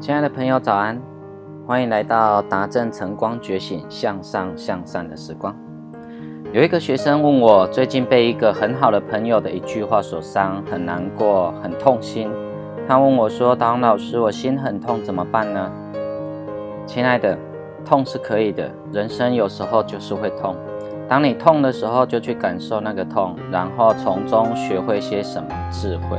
亲爱的朋友，早安！欢迎来到达正晨光觉醒向上向善的时光。有一个学生问我，最近被一个很好的朋友的一句话所伤，很难过，很痛心。他问我说：“导老师，我心很痛，怎么办呢？”亲爱的，痛是可以的，人生有时候就是会痛。当你痛的时候，就去感受那个痛，然后从中学会些什么智慧。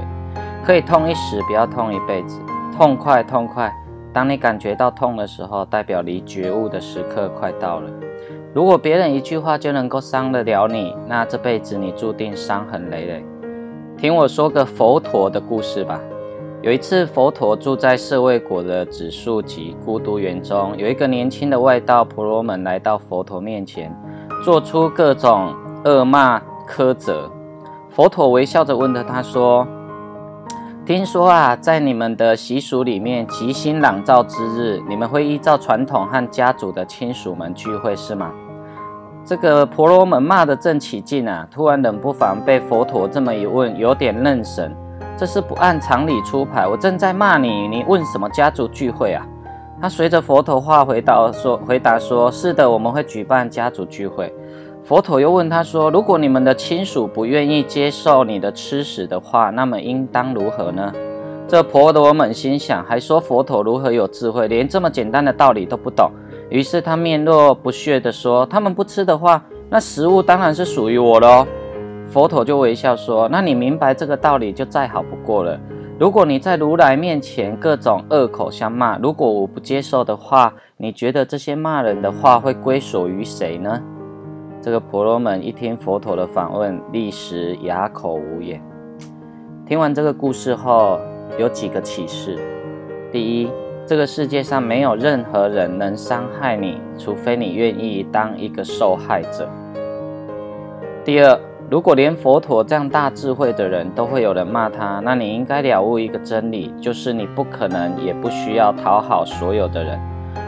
可以痛一时，不要痛一辈子。痛快，痛快。当你感觉到痛的时候，代表离觉悟的时刻快到了。如果别人一句话就能够伤得了你，那这辈子你注定伤痕累累。听我说个佛陀的故事吧。有一次，佛陀住在舍卫国的指树及孤独园中，有一个年轻的外道婆罗门来到佛陀面前，做出各种恶骂苛责。佛陀微笑着问着他说：“听说啊，在你们的习俗里面，吉星朗照之日，你们会依照传统和家族的亲属们聚会，是吗？”这个婆罗门骂得正起劲啊，突然冷不防被佛陀这么一问，有点愣神。这是不按常理出牌，我正在骂你，你问什么家族聚会啊？他随着佛陀话回答说：“回答说是的，我们会举办家族聚会。”佛陀又问他说：“如果你们的亲属不愿意接受你的吃食的话，那么应当如何呢？”这婆罗门心想，还说佛陀如何有智慧，连这么简单的道理都不懂。于是他面若不屑地说：“他们不吃的话，那食物当然是属于我喽。”佛陀就微笑说：“那你明白这个道理就再好不过了。如果你在如来面前各种恶口相骂，如果我不接受的话，你觉得这些骂人的话会归属于谁呢？”这个婆罗门一听佛陀的访问，立时哑口无言。听完这个故事后，有几个启示：第一，这个世界上没有任何人能伤害你，除非你愿意当一个受害者；第二，如果连佛陀这样大智慧的人都会有人骂他，那你应该了悟一个真理，就是你不可能也不需要讨好所有的人。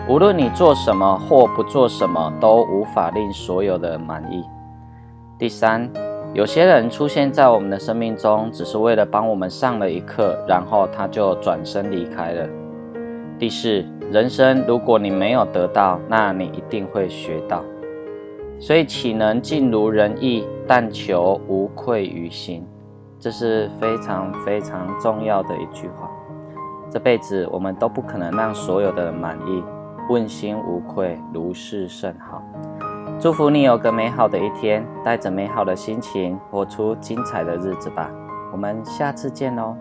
无论你做什么或不做什么，都无法令所有的人满意。第三，有些人出现在我们的生命中，只是为了帮我们上了一课，然后他就转身离开了。第四，人生如果你没有得到，那你一定会学到。所以岂能尽如人意？但求无愧于心，这是非常非常重要的一句话。这辈子我们都不可能让所有的人满意，问心无愧，如是甚好。祝福你有个美好的一天，带着美好的心情，活出精彩的日子吧。我们下次见喽。